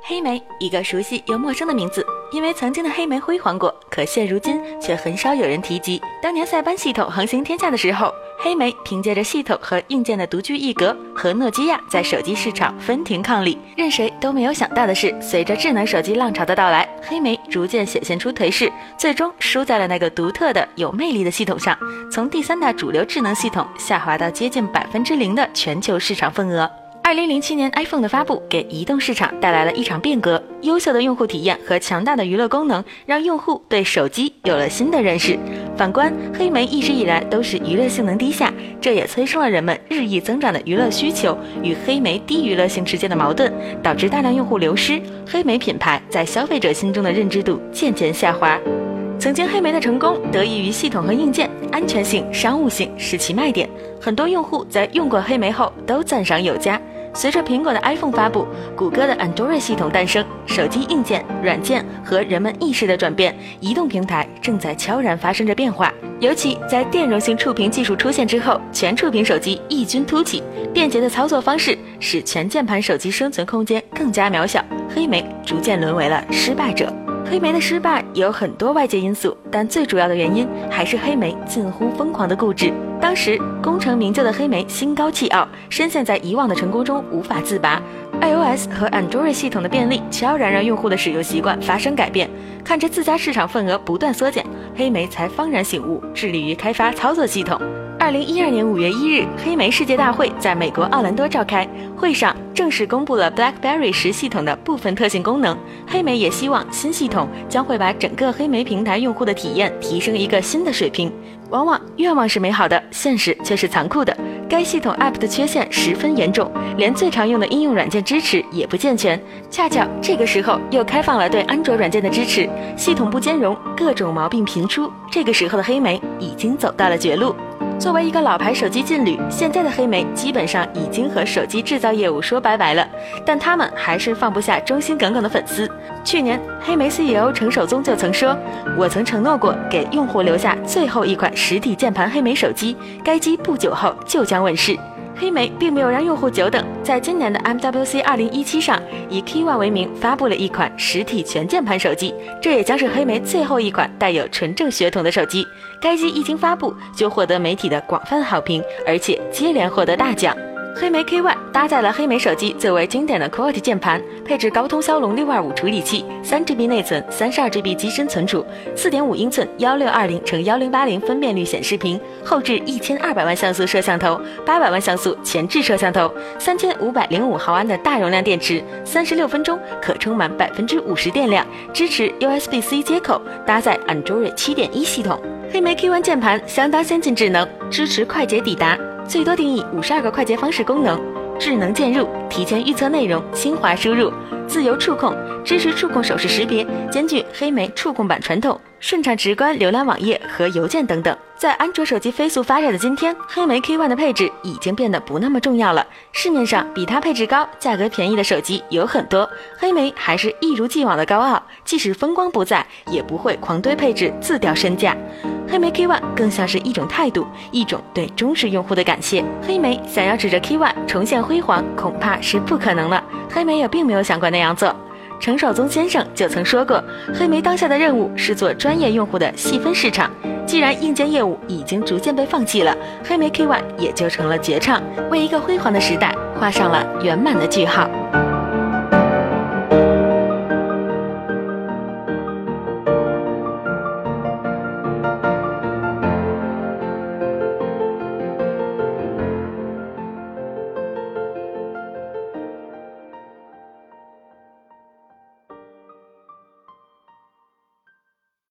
黑莓，一个熟悉又陌生的名字，因为曾经的黑莓辉煌过，可现如今却很少有人提及。当年塞班系统横行天下的时候，黑莓凭借着系统和硬件的独具一格，和诺基亚在手机市场分庭抗礼。任谁都没有想到的是，随着智能手机浪潮的到来，黑莓逐渐显现出颓势，最终输在了那个独特的、有魅力的系统上，从第三大主流智能系统下滑到接近百分之零的全球市场份额。二零零七年，iPhone 的发布给移动市场带来了一场变革。优秀的用户体验和强大的娱乐功能，让用户对手机有了新的认识。反观黑莓，一直以来都是娱乐性能低下，这也催生了人们日益增长的娱乐需求与黑莓低娱乐性之间的矛盾，导致大量用户流失。黑莓品牌在消费者心中的认知度渐渐下滑。曾经黑莓的成功得益于系统和硬件安全性、商务性是其卖点，很多用户在用过黑莓后都赞赏有加。随着苹果的 iPhone 发布，谷歌的 Android 系统诞生，手机硬件、软件和人们意识的转变，移动平台正在悄然发生着变化。尤其在电容性触屏技术出现之后，全触屏手机异军突起，便捷的操作方式使全键盘手机生存空间更加渺小，黑莓逐渐沦为了失败者。黑莓的失败有很多外界因素，但最主要的原因还是黑莓近乎疯狂的固执。当时功成名就的黑莓心高气傲，深陷在以往的成功中无法自拔。iOS 和 Android 系统的便利悄然让用户的使用习惯发生改变。看着自家市场份额不断缩减，黑莓才幡然醒悟，致力于开发操作系统。二零一二年五月一日，黑莓世界大会在美国奥兰多召开。会上正式公布了 BlackBerry 十系统的部分特性功能。黑莓也希望新系统将会把整个黑莓平台用户的体验提升一个新的水平。往往愿望是美好的，现实却是残酷的。该系统 App 的缺陷十分严重，连最常用的应用软件支持也不健全。恰巧这个时候又开放了对安卓软件的支持，系统不兼容，各种毛病频出。这个时候的黑莓已经走到了绝路。作为一个老牌手机劲旅，现在的黑莓基本上已经和手机制造业务说拜拜了，但他们还是放不下忠心耿耿的粉丝。去年，黑莓 CEO 程守宗就曾说：“我曾承诺过给用户留下最后一款实体键盘黑莓手机，该机不久后就将问世。”黑莓并没有让用户久等，在今年的 MWC 2017上，以 Key One 为名发布了一款实体全键盘手机，这也将是黑莓最后一款带有纯正血统的手机。该机一经发布就获得媒体的广泛好评，而且接连获得大奖。黑莓 K1 搭载了黑莓手机最为经典的 QWERTY 键盘，配置高通骁龙六二五处理器，三 GB 内存，三十二 GB 机身存储，四点五英寸幺六二零乘幺零八零分辨率显示屏，后置一千二百万像素摄像头，八百万像素前置摄像头，三千五百零五毫安的大容量电池，三十六分钟可充满百分之五十电量，支持 USB-C 接口，搭载 Android 七点一系统。黑莓 K One 键盘相当先进智能，支持快捷抵达。最多定义五十二个快捷方式功能，智能键入，提前预测内容，新华输入，自由触控，支持触控手势识别，兼具黑莓触控板传统，顺畅直观浏览网页和邮件等等。在安卓手机飞速发展的今天，黑莓 K One 的配置已经变得不那么重要了。市面上比它配置高、价格便宜的手机有很多，黑莓还是一如既往的高傲，即使风光不在，也不会狂堆配置自掉身价。黑莓 K1 更像是一种态度，一种对忠实用户的感谢。黑莓想要指着 K1 重现辉煌，恐怕是不可能了。黑莓也并没有想过那样做。程守宗先生就曾说过，黑莓当下的任务是做专业用户的细分市场。既然硬件业务已经逐渐被放弃了，黑莓 K1 也就成了绝唱，为一个辉煌的时代画上了圆满的句号。